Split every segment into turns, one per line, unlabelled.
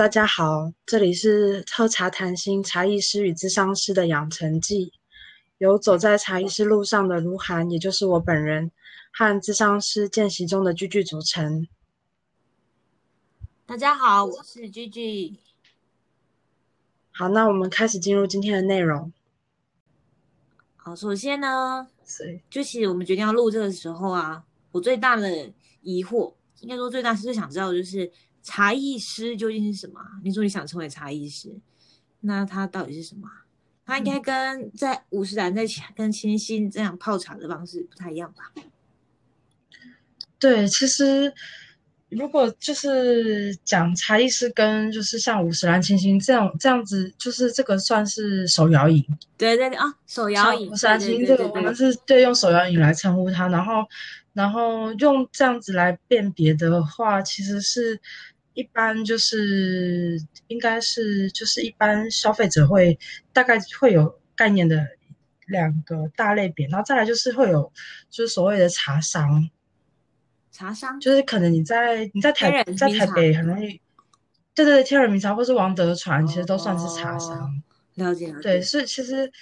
大家好，这里是喝茶谈心茶艺师与智商师的养成记，由走在茶艺师路上的卢涵，也就是我本人，和智商师见习中的句句组成。
大家好，我是居居。
好，那我们开始进入今天的内容。
好，首先呢，就其实我们决定要录这个时候啊，我最大的疑惑，应该说最大是最想知道的就是。茶艺师究竟是什么？你说你想成为茶艺师，那他到底是什么？他应该跟在五十岚在跟清新这样泡茶的方式不太一样吧？
对，其实如果就是讲茶艺师跟就是像五十岚清新这样这样子，就是这个算是手摇饮。
对对对啊，手摇饮。
五十岚清新这个我们是对用手摇饮来称呼他，然后然后用这样子来辨别的话，其实是。一般就是应该是就是一般消费者会大概会有概念的两个大类别，然后再来就是会有就是所谓的茶商，
茶商
就是可能你在你在台在台北很容易，对对对，天人名茶或是王德传其实都算是茶商，
了解
对，是其实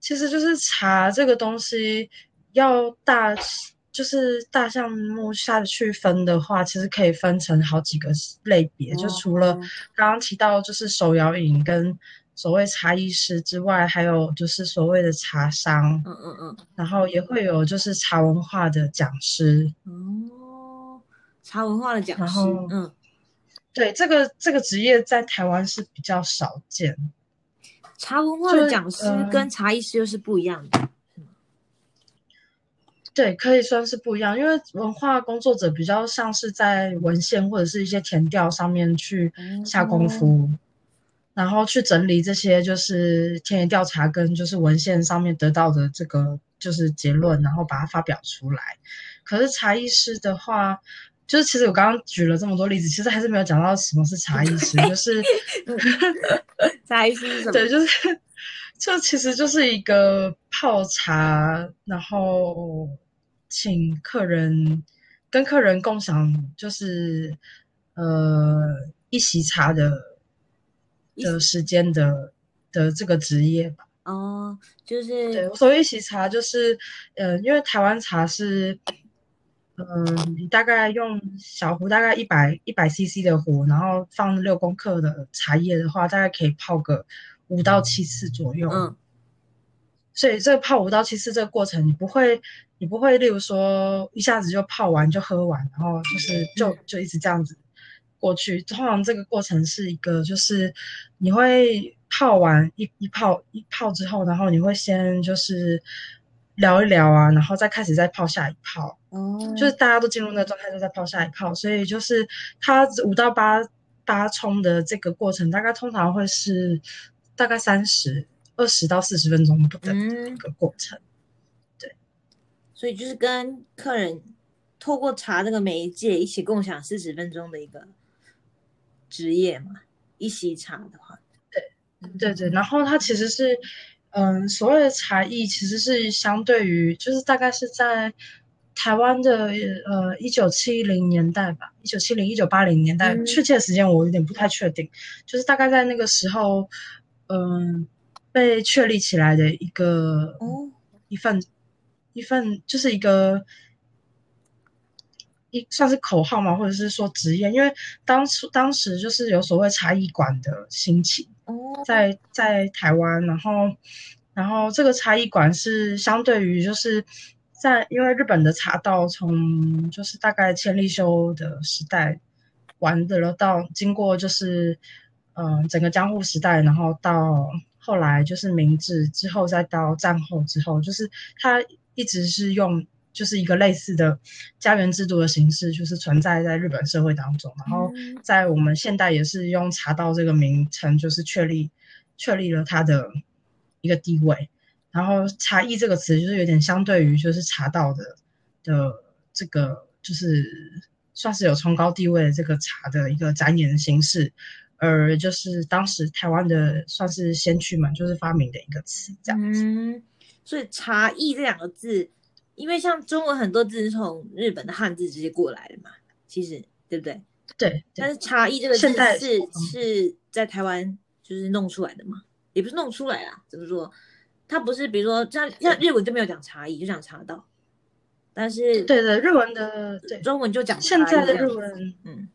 其实就是茶这个东西要大。就是大项目下去分的话，其实可以分成好几个类别。就除了刚刚提到就是手摇饮跟所谓茶艺师之外，还有就是所谓的茶商，嗯嗯嗯，然后也会有就是茶文化的讲师。
哦，茶文化的讲师，嗯，
对，这个这个职业在台湾是比较少见。
茶文化的讲师跟茶艺师又是不一样的。
对，可以算是不一样，因为文化工作者比较像是在文献或者是一些填调上面去下功夫，然后去整理这些就是田野调查跟就是文献上面得到的这个就是结论，然后把它发表出来。可是茶艺师的话，就是其实我刚刚举了这么多例子，其实还是没有讲到什么是茶艺师，就是
茶艺师是什么？
对，就是 这其实就是一个泡茶，然后。请客人跟客人共享，就是呃一席茶的的时间的的这个职业吧。
哦，就是
对，所谓一席茶，就是呃，因为台湾茶是，嗯，你大概用小壶大概一百一百 CC 的壶，然后放六公克的茶叶的话，大概可以泡个五到七次左右。嗯。所以这个泡五到七次这个过程，你不会，你不会，例如说一下子就泡完就喝完，然后就是就就一直这样子过去。通常这个过程是一个，就是你会泡完一一泡一泡之后，然后你会先就是聊一聊啊，然后再开始再泡下一泡。哦。就是大家都进入那个状态，就再泡下一泡。所以就是它五到八八冲的这个过程，大概通常会是大概三十。二十到四十分钟不等的一个过程，对，
所以就是跟客人透过茶这个媒介一起共享四十分钟的一个职业嘛，一席茶的话，
对，对对，然后它其实是，嗯，所谓的茶艺其实是相对于，就是大概是在台湾的呃一九七零年代吧，一九七零一九八零年代，确切的时间我有点不太确定，就是大概在那个时候，嗯。被确立起来的一个一份一份就是一个一算是口号嘛，或者是说职业，因为当初当时就是有所谓茶艺馆的兴起，在在台湾，然后然后这个茶艺馆是相对于就是在因为日本的茶道从就是大概千利休的时代玩的了，到经过就是嗯整个江户时代，然后到。后来就是明治之后，再到战后之后，就是它一直是用就是一个类似的家园制度的形式，就是存在在日本社会当中。然后在我们现代也是用茶道这个名称，就是确立确立了它的一个地位。然后茶艺这个词，就是有点相对于就是茶道的的这个，就是算是有崇高地位的这个茶的一个展演形式。而就是当时台湾的算是先驱们，就是发明的一个词，这样子。
嗯，所以“茶艺”这两个字，因为像中文很多字是从日本的汉字直接过来的嘛，其实对不对？
对，
但是茶艺这个字是是在台湾就是弄出来的嘛？也不是弄出来啦，怎么说？它不是，比如说像像日文就没有讲茶艺，就讲茶道。但是
对的，日文的对
中文就讲
现在的日文，嗯，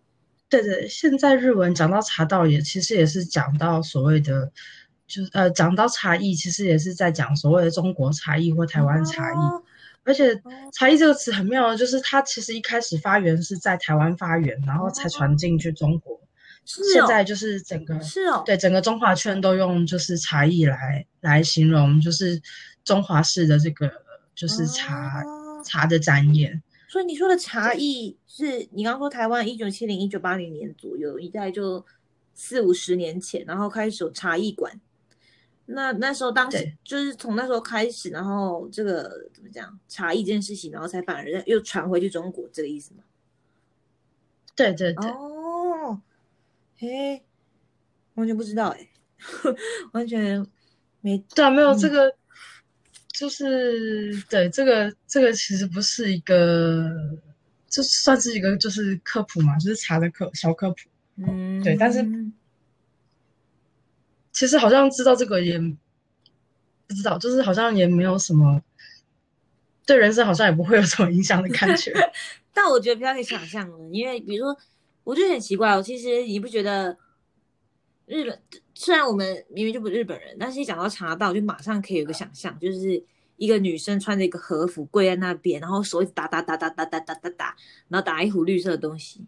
对对，现在日文讲到茶道也其实也是讲到所谓的，就是呃讲到茶艺，其实也是在讲所谓的中国茶艺或台湾茶艺。而且茶艺这个词很妙，就是它其实一开始发源是在台湾发源，然后才传进去中国。现在就是整个
是哦，
对整个中华圈都用就是茶艺来来形容，就是中华式的这个就是茶茶的展演。
所以你说的茶艺是你刚刚说台湾一九七零一九八零年左右，一代就四五十年前，然后开始有茶艺馆。那那时候当时就是从那时候开始，然后这个怎么讲茶艺这件事情，然后才反而又传回去中国，这个意思吗？
对对对。
哦。嘿，完全不知道哎，完全没
对啊，没有这个，就是对这个这个其实不是一个，就算是一个就是科普嘛，就是茶的科小科普，嗯，对，但是其实好像知道这个也不知道，就是好像也没有什么对人生好像也不会有什么影响的感觉，
但我觉得比较可以想象的，因为比如说。我就很奇怪哦，其实你不觉得日本虽然我们明明就不是日本人，但是一讲到茶道，就马上可以有个想象，就是一个女生穿着一个和服跪在那边，然后手一直打打打打打打打打打，然后打一壶绿色的东西。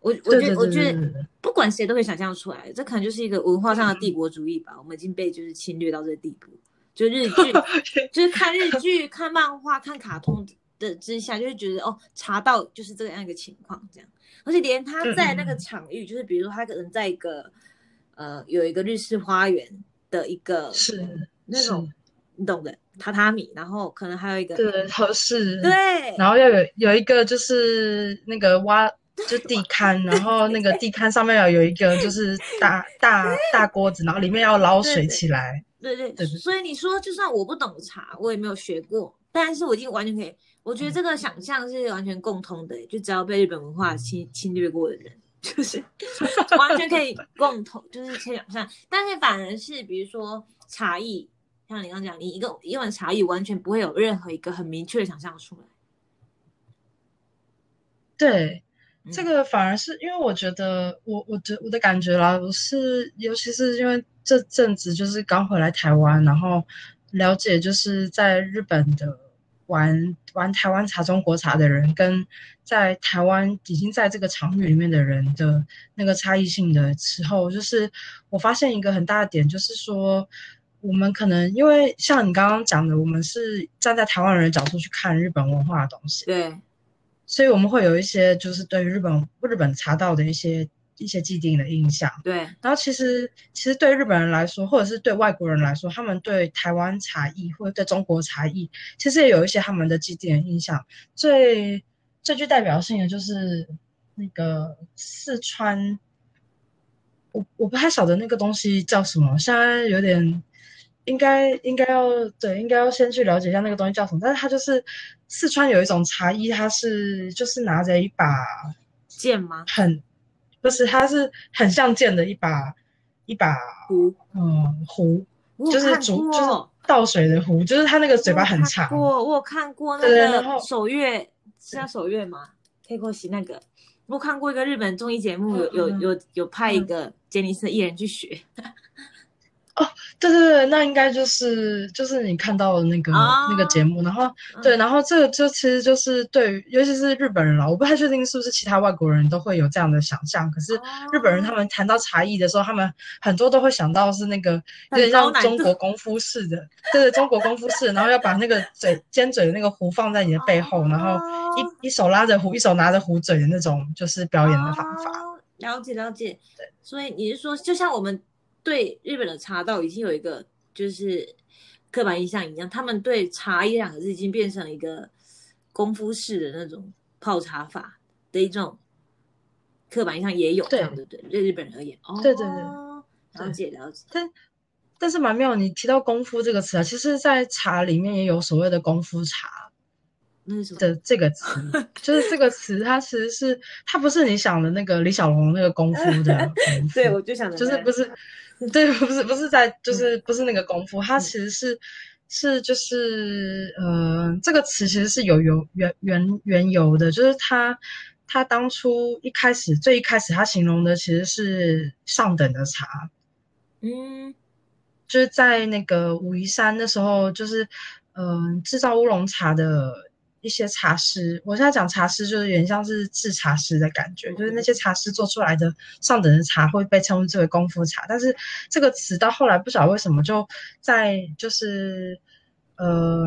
我我觉得我觉得不管谁都可以想象出来，这可能就是一个文化上的帝国主义吧。我们已经被就是侵略到这个地步，就日剧，就是看日剧、看漫画、看卡通的之下，就会觉得哦，茶道就是这样一个情况，这样。而且连他在那个场域，就是比如说他可能在一个呃有一个日式花园的一个
是
那种你懂的榻榻米，然后可能还有一个
对合适
对，
然后要有有一个就是那个挖就地龛，然后那个地龛上面要有一个就是大大大锅子，然后里面要捞水起来。
对对对，所以你说就算我不懂茶，我也没有学过，但是我已经完全可以。我觉得这个想象是完全共通的，就只要被日本文化侵侵略过的人，就是 完全可以共同，就是可以想象。但是反而是比如说茶艺，像你刚刚讲，你一个一碗茶艺完全不会有任何一个很明确的想象出来。
对，这个反而是因为我觉得，我我觉我的感觉啦，我是尤其是因为这阵子就是刚回来台湾，然后了解就是在日本的。玩玩台湾茶、中国茶的人，跟在台湾已经在这个场域里面的人的那个差异性的时候，就是我发现一个很大的点，就是说我们可能因为像你刚刚讲的，我们是站在台湾人的角度去看日本文化的东西，
对，
所以我们会有一些就是对于日本日本茶道的一些。一些既定的印象，
对。
然后其实，其实对日本人来说，或者是对外国人来说，他们对台湾茶艺或者对中国茶艺，其实也有一些他们的既定的印象。最最具代表性的就是那个四川，我我不太晓得那个东西叫什么，现在有点应该应该要对，应该要先去了解一下那个东西叫什么。但是它就是四川有一种茶艺，它是就是拿着一把
剑吗？
很。就是它是很像剑的一把一把
壶，
嗯，壶就是煮就是倒水的壶，就是它那个嘴巴很长。
我我有看过那个手月，是叫手月吗？？K 过西那个，我看过一个日本综艺节目，有有有有派一个杰尼斯艺人去学。
哦，对对对，那应该就是就是你看到的那个那个节目，然后对，然后这个就其实就是对于，尤其是日本人了，我不太确定是不是其他外国人都会有这样的想象。可是日本人他们谈到茶艺的时候，他们很多都会想到是那个有点像中国功夫似的，对对，中国功夫似的，然后要把那个嘴尖嘴的那个壶放在你的背后，然后一一手拉着壶，一手拿着壶嘴的那种，就是表演的方法。
了解了解，对，所以你是说，就像我们。对日本的茶道已经有一个就是刻板印象一样，他们对茶一两个字已经变成了一个功夫式的那种泡茶法的一种刻板印象也有这样的对对日本人而言，哦
对对对，
了解了解。
但但是蛮妙，你提到功夫这个词啊，其实在茶里面也有所谓的功夫茶，
那是什么？
的这个词，就是这个词，它其实是它不是你想的那个李小龙那个功夫的。
对，我就想
就是不是，对，不是不是在，就是不是那个功夫，它其实是是就是呃，这个词其实是有有原原原由的，就是它它当初一开始最一开始它形容的其实是上等的茶，
嗯，
就是在那个武夷山那时候，就是嗯制造乌龙茶的。一些茶师，我现在讲茶师就是有点像是制茶师的感觉，就是那些茶师做出来的上等的茶会被称之为功夫茶。但是这个词到后来不晓得为什么就在就是呃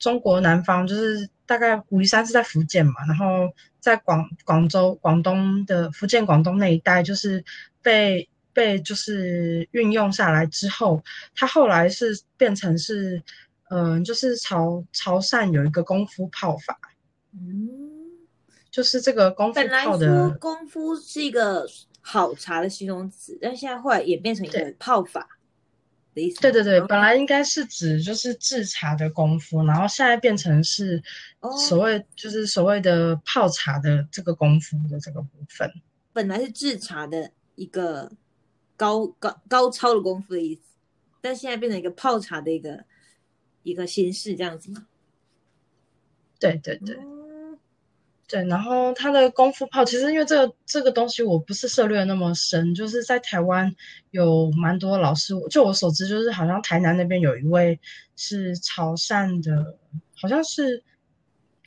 中国南方，就是大概武夷山是在福建嘛，然后在广广州、广东的福建、广东那一带，就是被被就是运用下来之后，它后来是变成是。嗯，就是潮潮汕有一个功夫泡法，
嗯，
就是这个功夫泡的
功夫是一个好茶的形容词，但现在后来演变成一个泡法的意思。
对对对，本来应该是指就是制茶的功夫，然后现在变成是所谓就是所谓的泡茶的这个功夫的这个部分。
本来是制茶的一个高高高超的功夫的意思，但现在变成一个泡茶的一个。一个形式这样子吗？
对对对，对。然后他的功夫炮，其实因为这个这个东西我不是涉猎那么深，就是在台湾有蛮多老师，就我所知，就是好像台南那边有一位是潮汕的，好像是，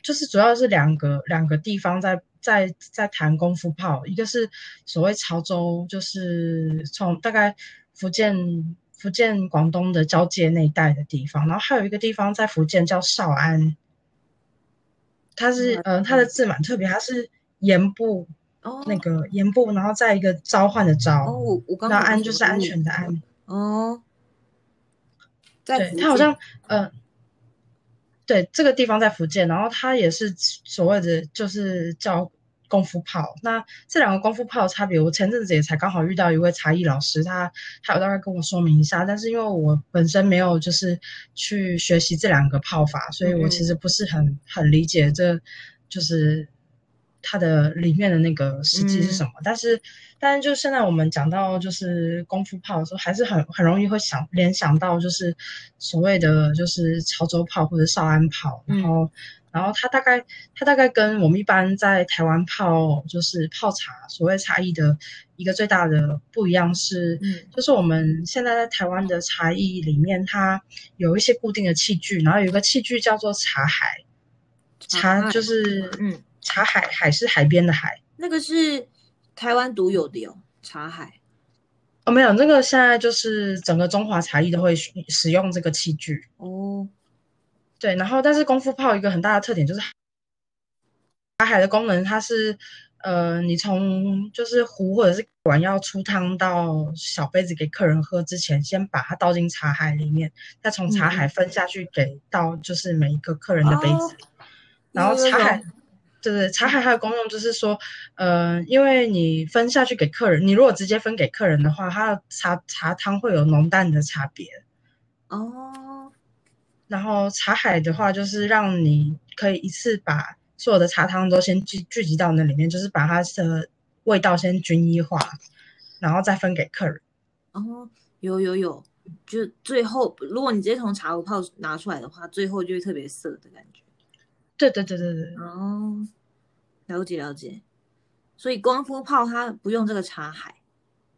就是主要是两个两个地方在在在谈功夫炮，一个是所谓潮州，就是从大概福建。福建、广东的交界那一带的地方，然后还有一个地方在福建叫少安，它是呃，它的字蛮特别，它是盐部哦，那个盐部，然后再一个召唤的召。
哦，我我刚
那安就是安全的安。
哦，
对，它好像呃，对，这个地方在福建，然后它也是所谓的就是叫。功夫炮，那这两个功夫炮的差别，我前阵子也才刚好遇到一位茶艺老师，他他有大概跟我说明一下，但是因为我本身没有就是去学习这两个炮法，所以我其实不是很很理解这就是它的里面的那个实际是什么。但是但是就现在我们讲到就是功夫炮的时候，还是很很容易会想联想到就是所谓的就是潮州炮或者少安炮，然后。然后它大概，它大概跟我们一般在台湾泡，就是泡茶，所谓茶艺的一个最大的不一样是，嗯，就是我们现在在台湾的茶艺里面，它有一些固定的器具，然后有一个器具叫做茶海，茶就是，嗯，茶海，海是海边的海，
那个是台湾独有的哟，茶海，
哦，没有，那个现在就是整个中华茶艺都会使用这个器具，
哦。
对，然后但是功夫泡一个很大的特点就是茶海的功能，它是呃，你从就是壶或者是碗要出汤到小杯子给客人喝之前，先把它倒进茶海里面，再从茶海分下去给到就是每一个客人的杯子。然后茶海，对对，茶海它的功用就是说，呃，因为你分下去给客人，你如果直接分给客人的话，它的茶茶汤会有浓淡的差别。
哦。
然后茶海的话，就是让你可以一次把所有的茶汤都先聚聚集到那里面，就是把它的味道先均一化，然后再分给客人。
哦，有有有，就最后如果你直接从茶壶泡拿出来的话，最后就会特别涩的感觉。
对对对对对。
哦，了解了解。所以光夫泡它不用这个茶海，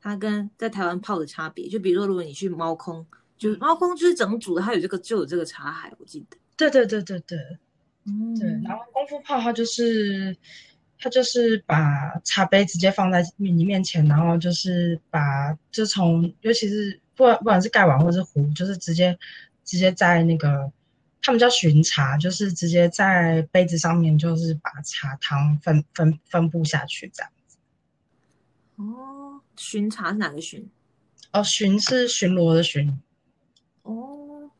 它跟在台湾泡的差别，就比如说如果你去猫空。就是猫空就是整组的，它有这个就有这个茶海，我记得。
对对对对对，
嗯，
对。然后功夫泡它就是，它就是把茶杯直接放在你面前，然后就是把就从尤其是不管不管是盖碗或者是壶，就是直接直接在那个他们叫巡茶，就是直接在杯子上面就是把茶汤分分分布下去这样子。
哦，巡茶是哪个巡？
哦，巡是巡逻的巡。
哦，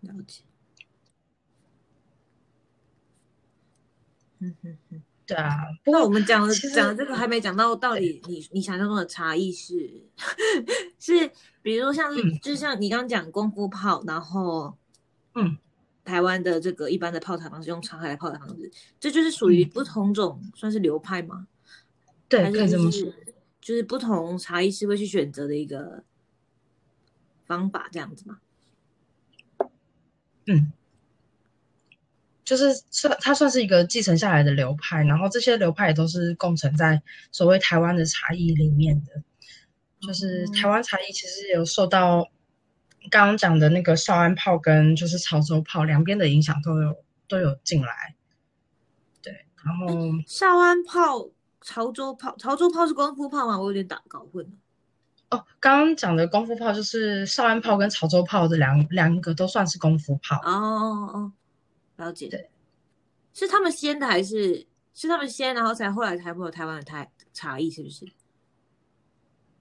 了解。嗯哼哼，对啊。
不过
我们讲讲这个还没讲到，到底你你想象中的茶艺是 是，比如说像是，就像你刚刚讲功夫泡，然后
嗯，
台湾的这个一般的泡茶方式，用茶海来泡茶方式，这就是属于不同种，算是流派吗？
对，可以这么说，
就是不同茶艺师会去选择的一个方法，这样子吗？
嗯，就是算它算是一个继承下来的流派，然后这些流派也都是共存在所谓台湾的茶艺里面的。就是台湾茶艺其实有受到刚刚讲的那个少安炮跟就是潮州炮两边的影响都有都有进来。对，然后
少安炮、潮州炮，潮州炮是功夫炮吗？我有点打搞混了。
哦，刚刚讲的功夫炮就是少安炮跟潮州炮这两两个都算是功夫炮。
哦哦哦，了解。对，是他们先的还是是他们先，然后才后来才会有台湾的台茶艺，是不是？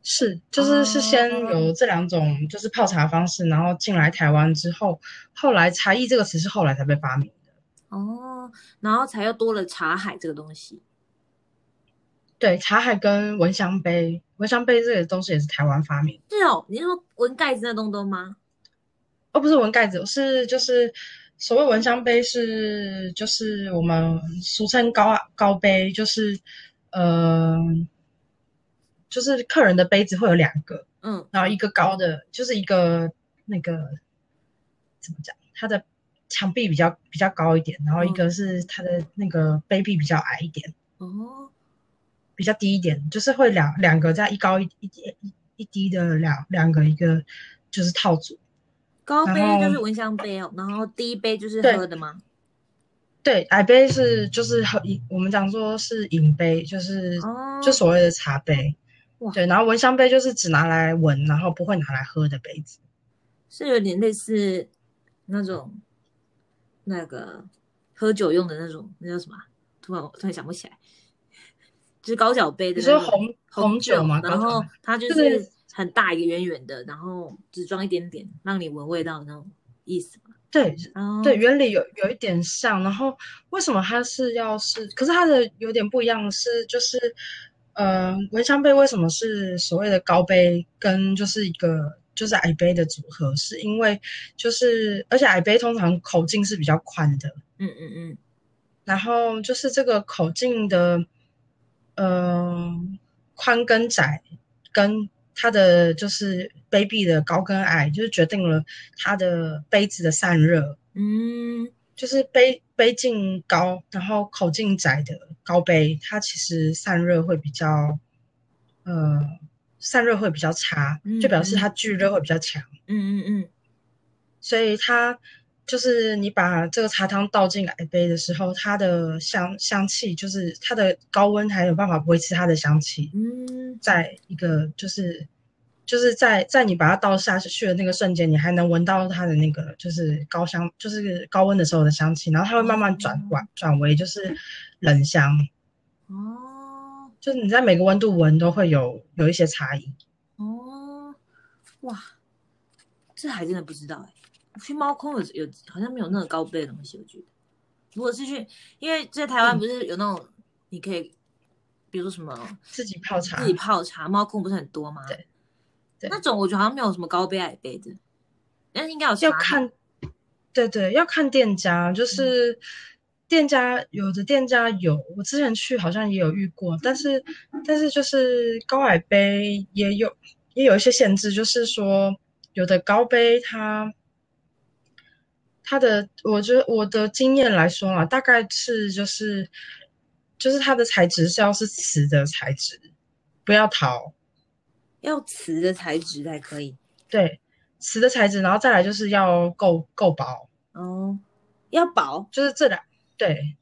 是，就是是先有这两种就是泡茶方式，然后进来台湾之后，后来茶艺这个词是后来才被发明的。
哦，然后才又多了茶海这个东西。
对，茶海跟蚊香杯，蚊香杯这个东西也是台湾发明。
是哦，你是说闻盖子那东东吗？
哦，不是闻盖子，是就是所谓蚊香杯是就是我们俗称高高杯，就是呃。就是客人的杯子会有两个，嗯，然后一个高的，就是一个那个怎么讲，它的墙壁比较比较高一点，然后一个是它的那个杯壁比较矮一点，哦，比较低一点，就是会两两个在一高一一一一低的两两个一个就是套组，
高杯就是蚊香杯哦，然后低杯就是喝的吗？
对，矮杯是就是喝饮，我们讲说是饮杯，就是就所谓的茶杯。对，然后蚊香杯就是只拿来闻，然后不会拿来喝的杯子，
是有点类似那种那个喝酒用的那种，那叫什么？突然突然想不起来，就是高脚杯的。
你说红红酒嘛？
然后它就是很大一个圆圆的，然后只装一点点，让你闻味道的那种意思
对，对，原理有有一点像。然后为什么它是要是？可是它的有点不一样的是，就是。呃，蚊香杯为什么是所谓的高杯跟就是一个就是矮杯的组合？是因为就是而且矮杯通常口径是比较宽的，嗯嗯嗯，然后就是这个口径的呃宽跟窄跟它的就是杯壁的高跟矮，就是决定了它的杯子的散热，嗯。就是杯杯径高，然后口径窄的高杯，它其实散热会比较，呃，散热会比较差，就表示它聚热会比较强。嗯嗯嗯。所以它就是你把这个茶汤倒进来杯的时候，它的香香气就是它的高温还有办法维持它的香气。嗯，在一个就是。就是在在你把它倒下去的那个瞬间，你还能闻到它的那个就是高香，就是高温的时候的香气，然后它会慢慢转转转为就是冷香。哦，就是你在每个温度闻都会有有一些差异。
哦，哇，这还真的不知道哎。去猫空有有好像没有那个高杯的东西，我觉得。如果是去，因为在台湾不是有那种你可以，比如说什么
自己泡茶，
自己泡茶，猫空不是很多吗？
对。
那种我觉得好像没有什么高杯矮杯的，但应该有。
要看，对对，要看店家，就是店家有的店家有，我之前去好像也有遇过，但是但是就是高矮杯也有也有一些限制，就是说有的高杯它它的，我觉得我的经验来说啊，大概是就是就是它的材质是要是瓷的材质，不要陶。
要瓷的材质才可以，
对，瓷的材质，然后再来就是要够够薄
哦，要薄，
就是这两对，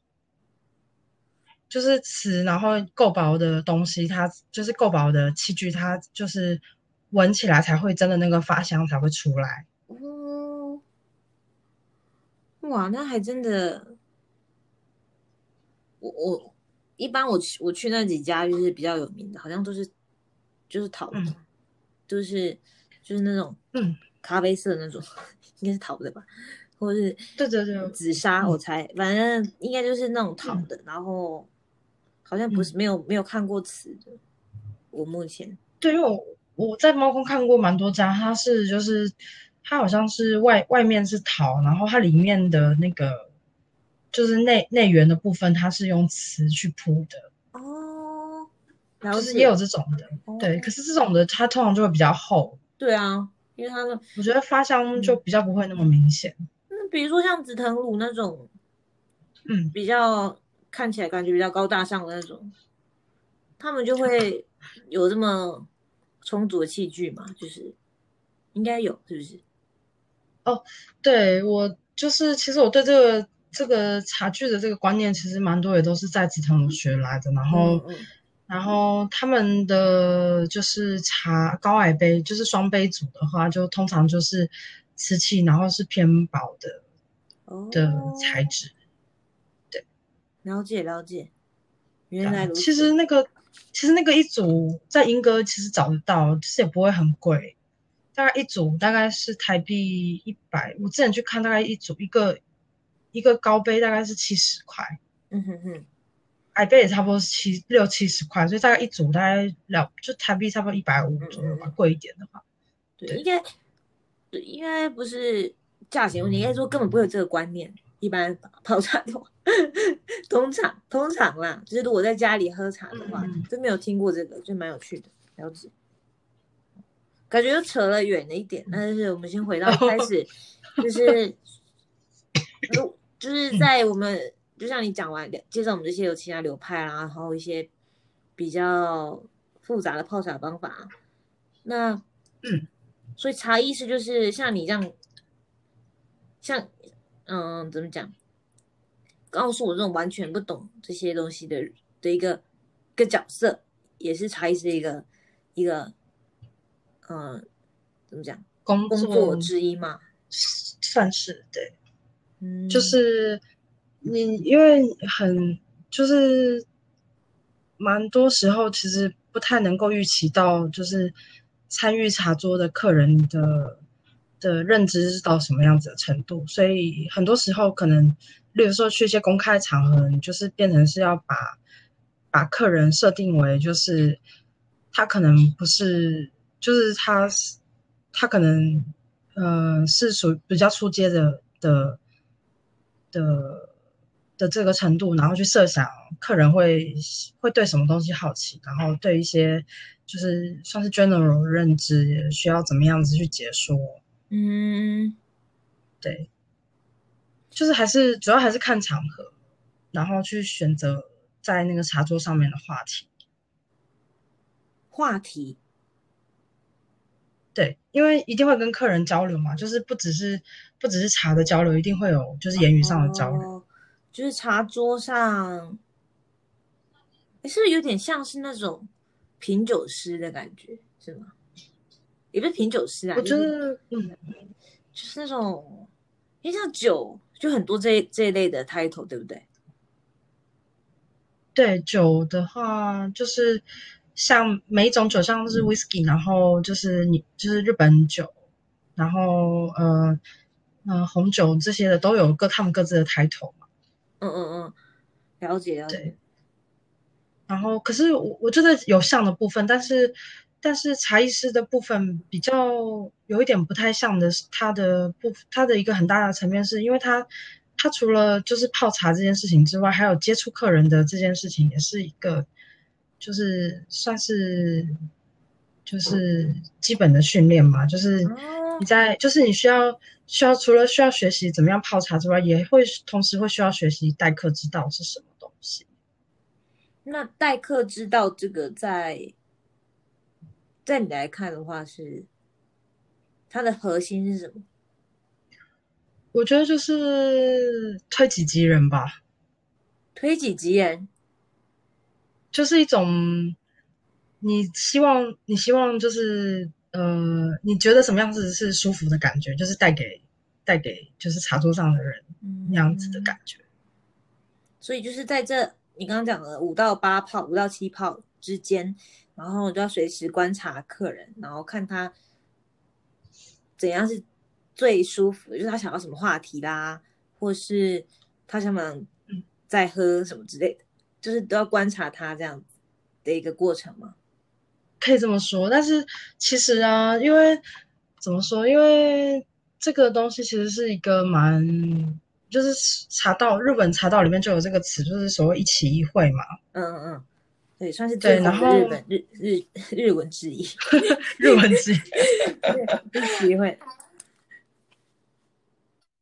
就是瓷，然后够薄的东西，它就是够薄的器具，它就是闻起来才会真的那个发香才会出来。哦，
哇，那还真的，我我一般我去我去那几家就是比较有名的，好像都是。就是陶的，就是就是那种嗯咖啡色的那种，应该是陶的吧，或者是
对对对
紫砂，我猜，反正应该就是那种陶的。然后好像不是没有没有看过瓷的，我目前
对，因为我我在猫空看过蛮多家，它是就是它好像是外外面是陶，然后它里面的那个就是内内圆的部分，它是用瓷去铺的。
哦，
就是也有这种的，对。可是这种的它通常就会比较厚。
对啊，因为它的
我觉得发香就比较不会那么明显。
那比如说像紫藤乳那种，
嗯，
比较看起来感觉比较高大上的那种，他们就会有这么充足的器具嘛？就是应该有，是不是？
哦，对我就是，其实我对这个这个茶具的这个观念，其实蛮多也都是在紫藤学来的。然后，然后他们的就是茶高矮杯，就是双杯组的话，就通常就是瓷器，然后是偏薄的的材质。对，
了解了解，原来如此。
其实那个其实那个一组在英哥其实找得到，其实也不会很贵。大概一组大概是台币一百，我之前去看大概一组一个一个高杯大概是七十块，
嗯哼哼，
矮杯也差不多是七六七十块，所以大概一组大概两就台币差不多一百五左右吧，贵一点的话，
对，应该对应该不是价钱问题，应该说根本不会有这个观念。一般泡茶的话，通常通常啦，就是如果在家里喝茶的话，就没有听过这个，就蛮有趣的，了解。感觉又扯了远了一点，但是我们先回到开始，就是 如就是在我们就像你讲完介绍我们这些有其他流派啊，然后一些比较复杂的泡茶方法，那所以茶艺师就是像你这样，像嗯怎么讲，告诉我这种完全不懂这些东西的的一个一个角色，也是茶艺师一个一个。嗯，怎么讲？
工
作之一嘛，
算是对。
嗯，
就是你，因为很就是蛮多时候，其实不太能够预期到，就是参与茶桌的客人的的认知到什么样子的程度，所以很多时候可能，例如说去一些公开场合，你就是变成是要把把客人设定为，就是他可能不是。就是他，他可能，呃，是属于比较出街的的的的这个程度，然后去设想客人会会对什么东西好奇，然后对一些就是算是 general 认知需要怎么样子去解说。
嗯，
对，就是还是主要还是看场合，然后去选择在那个茶桌上面的话题，
话题。
对，因为一定会跟客人交流嘛，就是不只是不只是茶的交流，一定会有就是言语上的交流，
就是茶桌上，是不是有点像是那种品酒师的感觉，是吗？也不是品酒师啊，
我觉得，嗯，
就是那种，因为像酒就很多这这一类的 title，对不对？
对，酒的话就是。像每一种酒，像是 whisky，然后就是你就是日本酒，然后呃呃红酒这些的都有各他们各自的抬头嘛。
嗯嗯嗯，了解了解。
然后可是我我觉得有像的部分，但是但是茶艺师的部分比较有一点不太像的是，它的部它的一个很大的层面是因为它他除了就是泡茶这件事情之外，还有接触客人的这件事情，也是一个。就是算是，就是基本的训练嘛。就是你在，就是你需要需要除了需要学习怎么样泡茶之外，也会同时会需要学习待客之道是什么东西。
那待客之道这个，在在你来看的话，是它的核心是什么？
我觉得就是推己及人吧。
推己及人。
就是一种，你希望你希望就是呃，你觉得什么样子是舒服的感觉？就是带给带给就是茶桌上的人那样子的感觉。
所以就是在这你刚刚讲的五到八泡、五到七泡之间，然后就要随时观察客人，然后看他怎样是最舒服，就是他想要什么话题啦，或是他想不想再喝什么之类的。就是都要观察他这样子的一个过程吗？
可以这么说，但是其实啊，因为怎么说？因为这个东西其实是一个蛮，就是茶道日本茶道里面就有这个词，就是所谓一起一会嘛。
嗯嗯嗯，对，算是对，然后日本日日日文之一，
日文之一，
一起一会。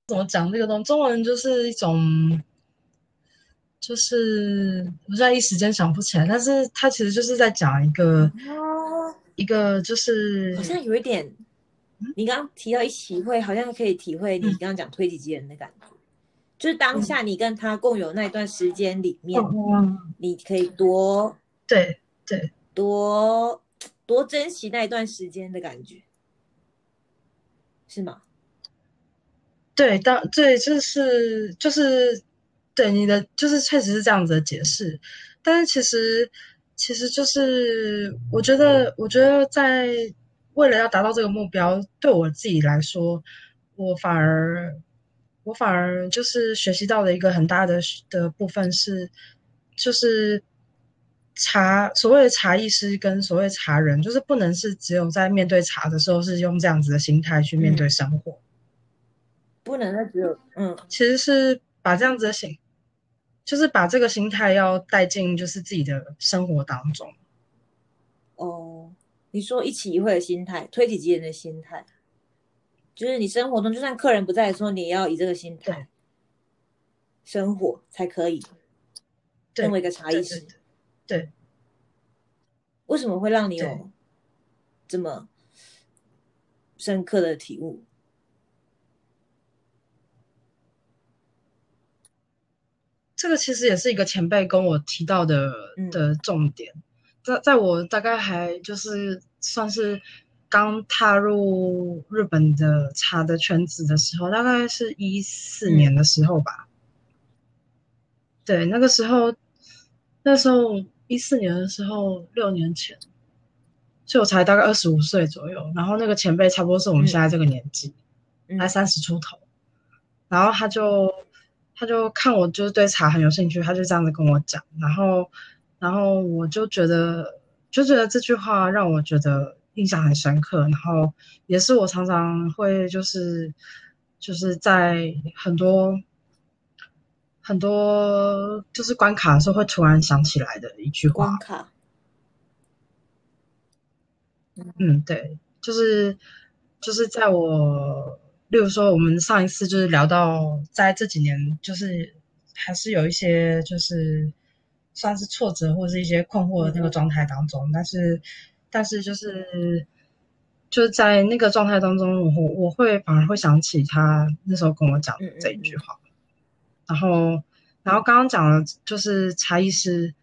怎么讲这个东西？中文就是一种，就是我现在一时间想不起来，但是他其实就是在讲一个，一个就是
好像有一点，你刚刚提到一起会，好像可以体会你刚刚讲推己及人的感觉，就是当下你跟他共有那一段时间里面，你可以多
对对。
多多珍惜那一段时间的感觉，是吗？
对，当对就是就是对你的就是确实是这样子的解释，但是其实其实就是我觉得我觉得在为了要达到这个目标，对我自己来说，我反而我反而就是学习到的一个很大的的部分是，就是茶所谓的茶艺师跟所谓茶人，就是不能是只有在面对茶的时候是用这样子的心态去面对生活。
不能再只有嗯，
其实是把这样子的心，就是把这个心态要带进就是自己的生活当中。
哦，你说一起一会的心态，推己及人的心态，就是你生活中就算客人不在的时候，你也要以这个心态生活才可以。身为一个茶艺师，
对，
为什么会让你有这么深刻的体悟？
这个其实也是一个前辈跟我提到的的重点，在在我大概还就是算是刚踏入日本的茶的圈子的时候，大概是一四年的时候吧。对，那个时候，那时候一四年的时候，六年前，所以我才大概二十五岁左右。然后那个前辈差不多是我们现在这个年纪，才三十出头，然后他就。他就看我就是对茶很有兴趣，他就这样子跟我讲，然后，然后我就觉得，就觉得这句话让我觉得印象很深刻，然后也是我常常会就是，就是在很多很多就是关卡的时候会突然想起来的一句话。
关卡。
嗯，对，就是就是在我。例如说，我们上一次就是聊到，在这几年，就是还是有一些就是算是挫折或者是一些困惑的那个状态当中，但是，但是就是就是在那个状态当中，我我会反而会想起他那时候跟我讲的这一句话，然后，然后刚刚讲了就是茶艺师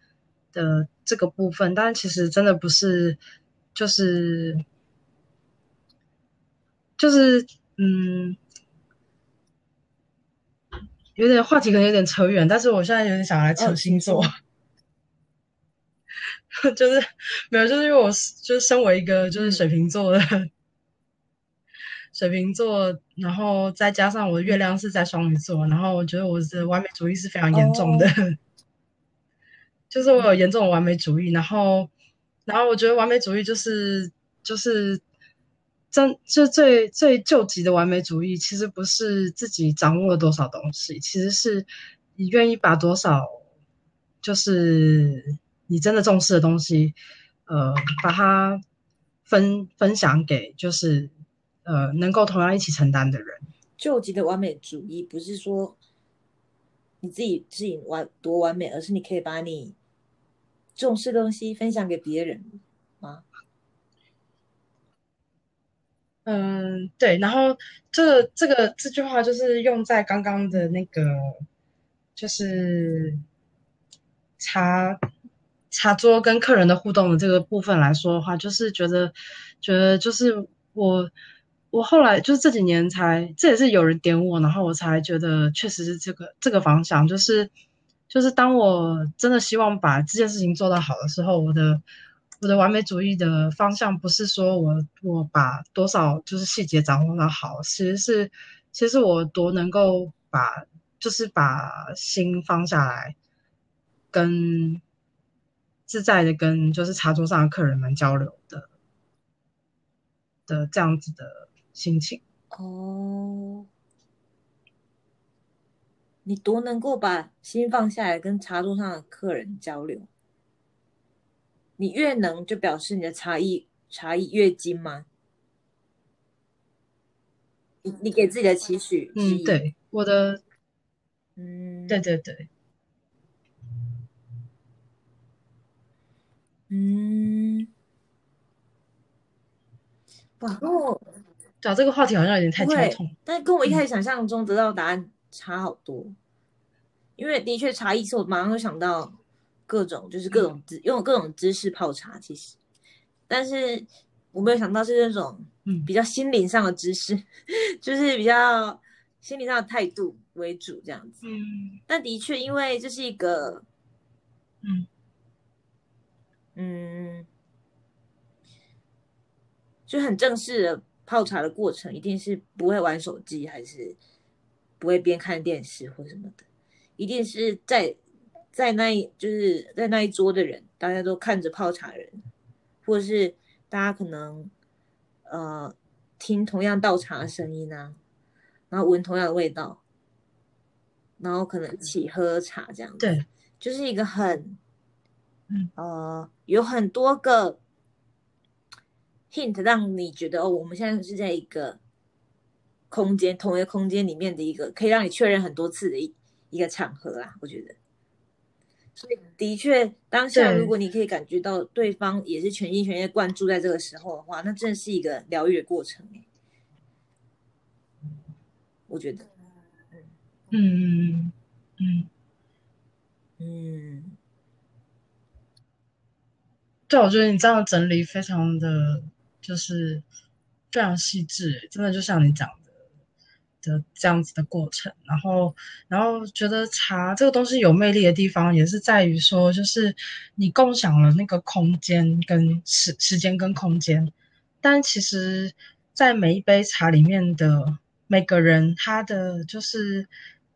的这个部分，但其实真的不是，就是就是。嗯，有点话题可能有点扯远，但是我现在有点想来扯星座，就是没有，就是因为我就是身为一个就是水瓶座的水瓶座，然后再加上我的月亮是在双鱼座，然后我觉得我的完美主义是非常严重的，就是我有严重的完美主义，然后然后我觉得完美主义就是就是。真就最最救急的完美主义，其实不是自己掌握了多少东西，其实是你愿意把多少，就是你真的重视的东西，呃，把它分分享给，就是呃，能够同样一起承担的人。
救急的完美主义，不是说你自己自己完多完美，而是你可以把你重视的东西分享给别人吗？
嗯，对，然后这个这个这句话就是用在刚刚的那个，就是茶茶桌跟客人的互动的这个部分来说的话，就是觉得觉得就是我我后来就是这几年才，这也是有人点我，然后我才觉得确实是这个这个方向，就是就是当我真的希望把这件事情做到好的时候，我的。我的完美主义的方向不是说我我把多少就是细节掌握的好，其实是其实我多能够把就是把心放下来，跟自在的跟就是茶桌上的客人们交流的的这样子的心情。
哦，你多能够把心放下来，跟茶桌上的客人交流。你越能，就表示你的茶艺茶艺越精吗？你你给自己的期许？
嗯，对，我的，嗯，对对对，
嗯，哇，跟我
找这个话题好像有点太跳痛，
但跟我一开始想象中得到答案差好多，因为的确茶艺是我马上就想到各种就是各种知用各种知识泡茶，其实，但是我没有想到是那种。比较心灵上的知识，就是比较心灵上的态度为主这样子。嗯，但的确，因为这是一个，嗯。嗯，就很正式的泡茶的过程，一定是不会玩手机，还是不会边看电视或什么的，一定是在在那一就是在那一桌的人，大家都看着泡茶人，或者是大家可能。呃，听同样倒茶的声音啊，然后闻同样的味道，然后可能一起喝茶这样子，
对，
就是一个很，嗯，呃，有很多个 hint 让你觉得哦，我们现在是在一个空间，同一个空间里面的一个可以让你确认很多次的一一个场合啦，我觉得。所以的确，当下如果你可以感觉到对方也是全心全意灌注在这个时候的话，那真的是一个疗愈的过程我觉得，
嗯嗯嗯嗯，对，我觉得你这样整理非常的就是非常细致，真的就像你讲。的这样子的过程，然后，然后觉得茶这个东西有魅力的地方，也是在于说，就是你共享了那个空间跟时时间跟空间，但其实，在每一杯茶里面的每个人，他的就是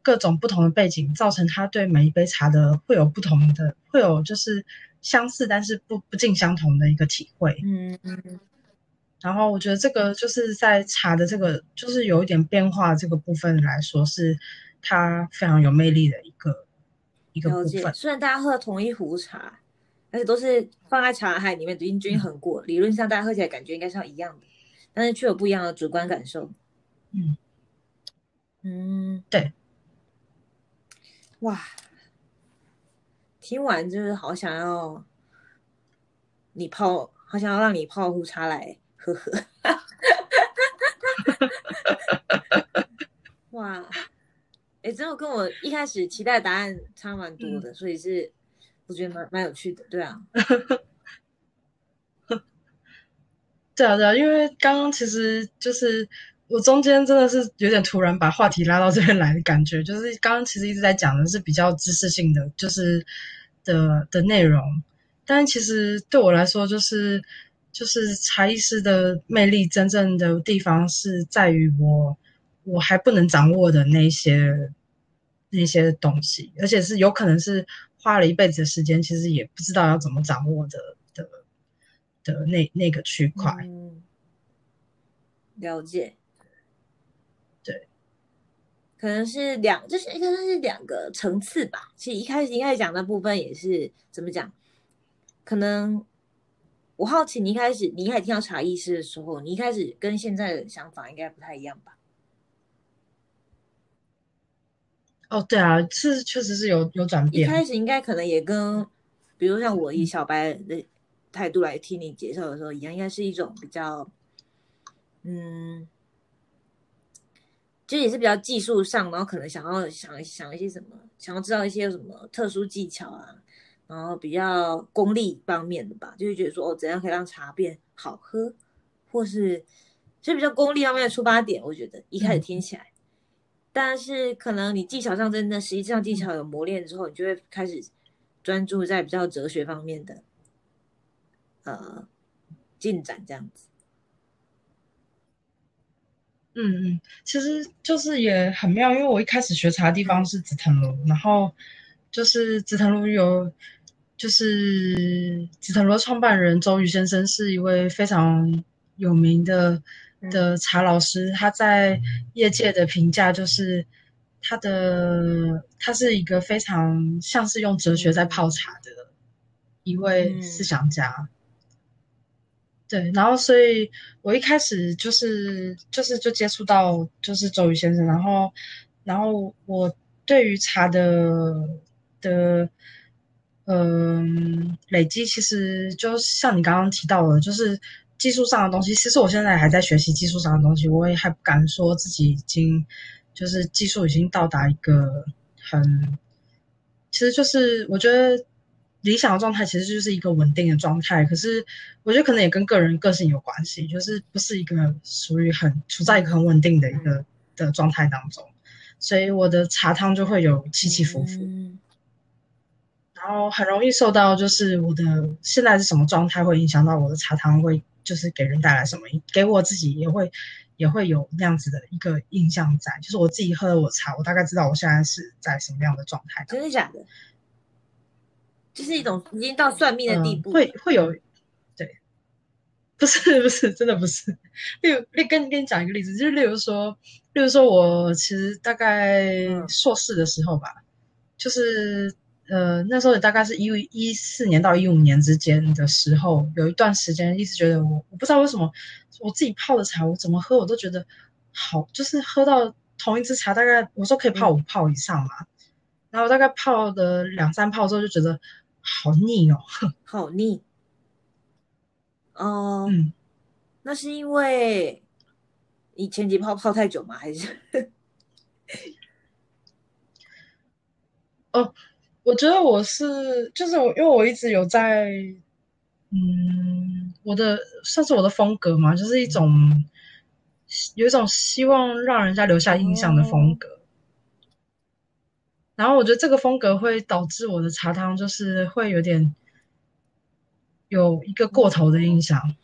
各种不同的背景，造成他对每一杯茶的会有不同的，会有就是相似但是不不尽相同的一个体会。嗯嗯。然后我觉得这个就是在茶的这个，就是有一点变化这个部分来说，是它非常有魅力的一个一个部分。
虽然大家喝同一壶茶，而且都是放在茶海里面已经均衡过，理论上大家喝起来感觉应该是要一样的，但是却有不一样的主观感受。嗯
嗯，对。
哇，听完就是好想要你泡，好想要让你泡壶茶来。呵呵，哇，哎，真的跟我一开始期待答案差蛮多的，所以是我觉得蛮蛮有趣的，对啊，
对啊对啊，因为刚刚其实就是我中间真的是有点突然把话题拉到这边来的感觉，就是刚刚其实一直在讲的是比较知识性的，就是的的内容，但其实对我来说就是。就是才艺师的魅力，真正的地方是在于我，我还不能掌握的那些那些东西，而且是有可能是花了一辈子的时间，其实也不知道要怎么掌握的的的那那个区块。
了解，
对，
可能是两，就是可能是两个层次吧。其实一开始一开始讲的部分也是怎么讲，可能。我好奇，你一开始你一开始听到茶艺师的时候，你一开始跟现在的想法应该不太一样吧？
哦，对啊，是确实是有有转变。
一开始应该可能也跟，比如像我以小白的态度来听你介绍的时候一样，应该是一种比较，嗯，就也是比较技术上，然后可能想要想想一些什么，想要知道一些什么特殊技巧啊。然后比较功利方面的吧，就是觉得说哦，怎样可以让茶变好喝，或是就比较功利方面的出发点。我觉得一开始听起来，但是可能你技巧上真的实际上技巧有磨练之后，你就会开始专注在比较哲学方面的呃进展这样子。
嗯嗯，其实就是也很妙，因为我一开始学茶的地方是紫藤庐，然后就是紫藤庐有。就是紫藤庐创办人周瑜先生是一位非常有名的的茶老师，他在业界的评价就是他的他是一个非常像是用哲学在泡茶的一位思想家。对，然后所以我一开始就是就是就接触到就是周瑜先生，然后然后我对于茶的的嗯累积，其实就像你刚刚提到的，就是技术上的东西。其实我现在还在学习技术上的东西，我也还不敢说自己已经就是技术已经到达一个很，其实就是我觉得。理想的状态其实就是一个稳定的状态，可是我觉得可能也跟个人个性有关系，就是不是一个属于很处在一个很稳定的一个的状态当中，所以我的茶汤就会有起起伏伏，然后很容易受到就是我的现在是什么状态会影响到我的茶汤会就是给人带来什么，给我自己也会也会有那样子的一个印象在，就是我自己喝了我茶，我大概知道我现在是在什么样的状态。
真的假的？就是一种已经到算命的地步，
会会有，对，不是不是真的不是。例如，例跟跟你讲一个例子，就是例如说，例如说我其实大概硕士的时候吧，就是呃那时候也大概是一一四年到一五年之间的时候，有一段时间一直觉得我我不知道为什么我自己泡的茶，我怎么喝我都觉得好，就是喝到同一支茶大概我说可以泡五泡以上嘛，然后大概泡的两三泡之后就觉得。好腻哦，
好腻。哦，那是因为你前几泡泡太久吗？还是？
哦，我觉得我是，就是我，因为我一直有在，嗯，我的算是我的风格嘛，就是一种有一种希望让人家留下印象的风格。然后我觉得这个风格会导致我的茶汤就是会有点有一个过头的印象，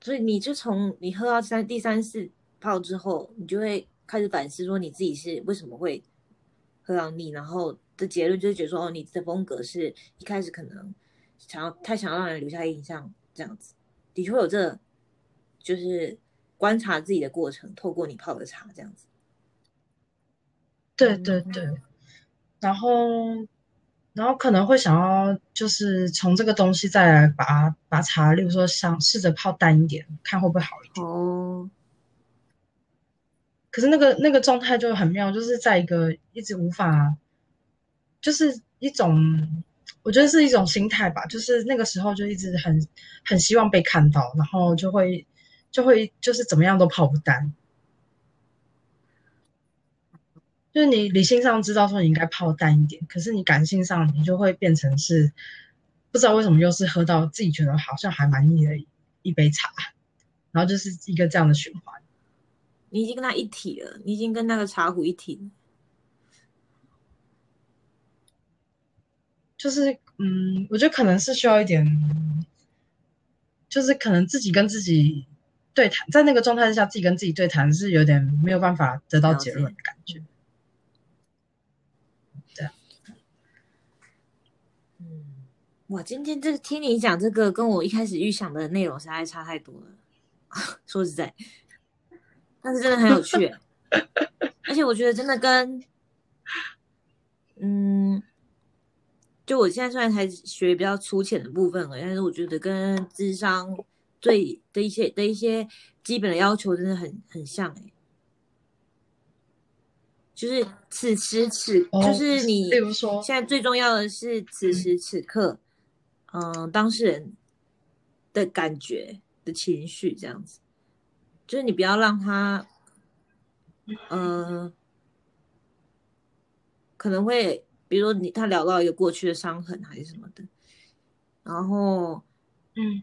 所以你就从你喝到三第三四泡之后，你就会开始反思说你自己是为什么会喝到你，然后的结论就是觉得说哦，你的风格是一开始可能想要太想要让人留下印象这样子，的确有这就是观察自己的过程，透过你泡的茶这样子。
对对对，然后，然后可能会想要就是从这个东西再来把把茶，例如说想试着泡淡一点，看会不会好一点。哦。可是那个那个状态就很妙，就是在一个一直无法，就是一种，我觉得是一种心态吧，就是那个时候就一直很很希望被看到，然后就会就会就是怎么样都泡不淡。就是你理性上知道说你应该泡淡一点，可是你感性上你就会变成是不知道为什么又是喝到自己觉得好像还蛮腻的一杯茶，然后就是一个这样的循环。
你已经跟他一体了，你已经跟那个茶壶一体了。
就是嗯，我觉得可能是需要一点，就是可能自己跟自己对谈，在那个状态之下，自己跟自己对谈是有点没有办法得到结论的感觉。
哇，今天这听你讲这个，跟我一开始预想的内容实在差太多了。说实在，但是真的很有趣，而且我觉得真的跟，嗯，就我现在虽然才学比较粗浅的部分而已，但是我觉得跟智商最的一些的一些基本的要求真的很很像哎。就是此时此，就是你，
比如说，
现在最重要的是此时此刻。嗯，当事人的感觉的情绪这样子，就是你不要让他，嗯，可能会，比如说你他聊到一个过去的伤痕还是什么的，然后，
嗯，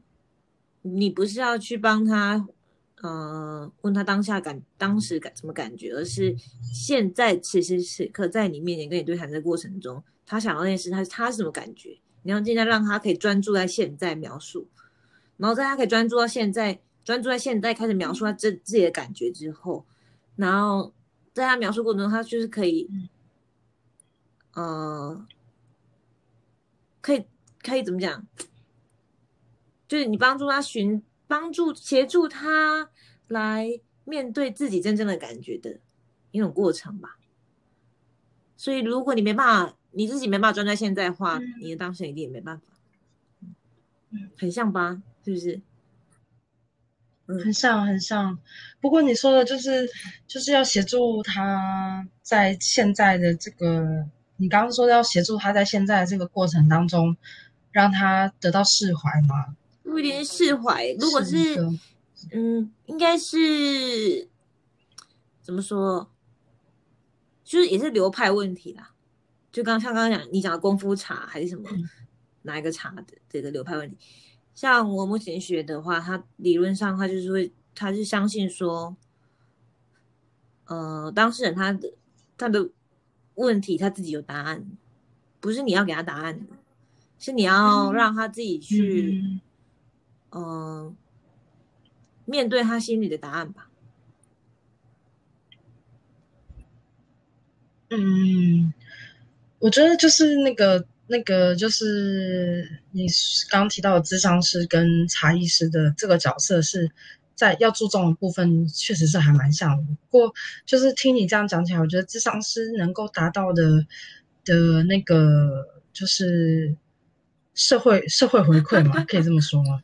你不是要去帮他，呃，问他当下感当时感什么感觉，而是现在此时此刻在你面前跟你对谈的过程中，他想到那件事，他他是什么感觉？你要尽量让他可以专注在现在描述，然后在他可以专注到现在，专注在现在开始描述他自自己的感觉之后，然后在他描述过程中，他就是可以，呃，可以可以怎么讲？就是你帮助他寻帮助协助他来面对自己真正的感觉的一种过程吧。所以，如果你没办法，你自己没办法专在现在的话，你的当事人一定也没办法。嗯，很像吧？是不是？
很像，很像。不过你说的就是，就是要协助他在现在的这个，你刚刚说要协助他在现在的这个过程当中，让他得到释怀吗？
不一定释怀。如果是，嗯，应该是怎么说？就是也是流派问题啦。就刚像刚刚讲，你讲的功夫茶还是什么，哪一个茶的这个流派问题？像我目前学的话，他理论上他就是会，他是相信说，呃，当事人他的他的问题他自己有答案，不是你要给他答案，是你要让他自己去，嗯，面对他心里的答案吧。
嗯，我觉得就是那个。那个就是你刚刚提到的智商师跟茶艺师的这个角色，是在要注重的部分，确实是还蛮像的。不过，就是听你这样讲起来，我觉得智商师能够达到的的那个，就是社会社会回馈嘛，可以这么说吗？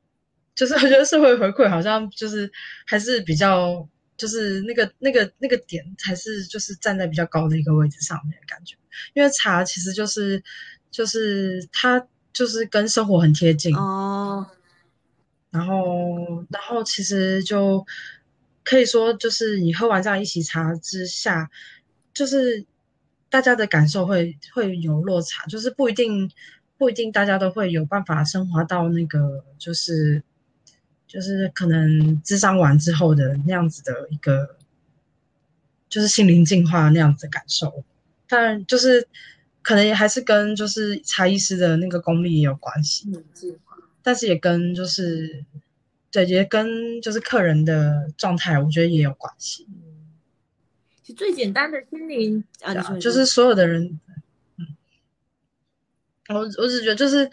就是我觉得社会回馈好像就是还是比较，就是那个那个那个点，才是就是站在比较高的一个位置上面的感觉。因为茶其实就是，就是它就是跟生活很贴近哦，然后然后其实就可以说，就是你喝完这样一席茶之下，就是大家的感受会会有落差，就是不一定不一定大家都会有办法升华到那个，就是就是可能智商完之后的那样子的一个，就是心灵净化那样子的感受。当然，就是可能也还是跟就是茶艺师的那个功力也有关系，但是也跟就是对，也跟就是客人的状态，我觉得也有关系。
其实最简单的心灵啊，
就是所有的人，嗯，我我只觉得就是，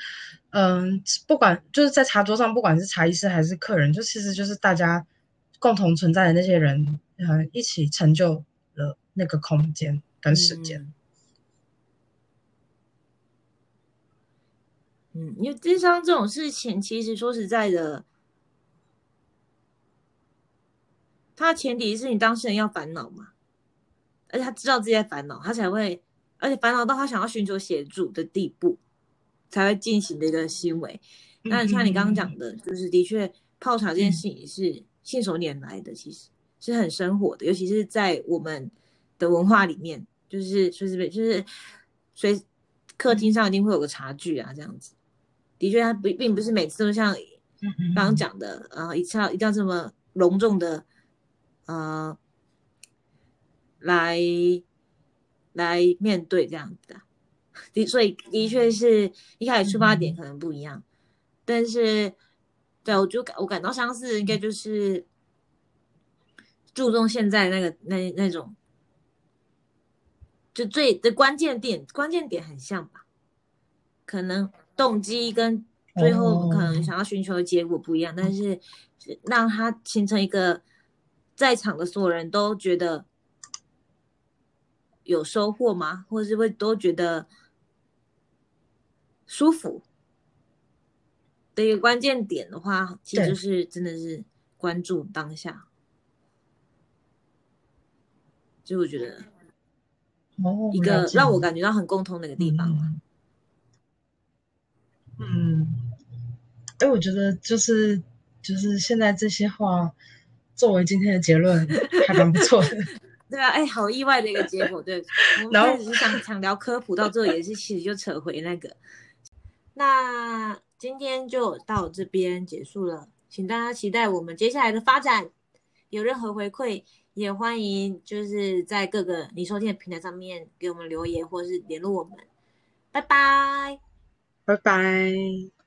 嗯，不管就是在茶桌上，不管是茶艺师还是客人，就其实就是大家共同存在的那些人，嗯，一起成就了那个空间。跟时间，
嗯，因为智商这种事情，其实说实在的，他前提是你当事人要烦恼嘛，而且他知道自己在烦恼，他才会，而且烦恼到他想要寻求协助的地步，才会进行的一个行为。那像你刚刚讲的，就是的确泡茶这件事情是信手拈来的，其实是很生活的，尤其是在我们的文化里面。就是就是不就是随客厅上一定会有个茶具啊，这样子。的确，它不并不是每次都像刚刚讲的，呃，一定要一定要这么隆重的，呃，来来面对这样子的。的，所以的确是一开始出发点可能不一样，但是对我就感我感到相似，应该就是注重现在那个那那种。就最的关键点，关键点很像吧？可能动机跟最后可能想要寻求的结果不一样，但是让他形成一个在场的所有人都觉得有收获吗？或者是会都觉得舒服的一个关键点的话，其实就是真的是关注当下。就我觉得。一个让我感觉到很共通的一个地方。
嗯，哎，我觉得就是就是现在这些话作为今天的结论还蛮不错的。
对啊，哎，好意外的一个结果。对，然后只是想想聊科普，到最后也是其实就扯回那个。那今天就到这边结束了，请大家期待我们接下来的发展。有任何回馈？也欢迎，就是在各个你收听的平台上面给我们留言，或是联络我们。拜拜，
拜拜。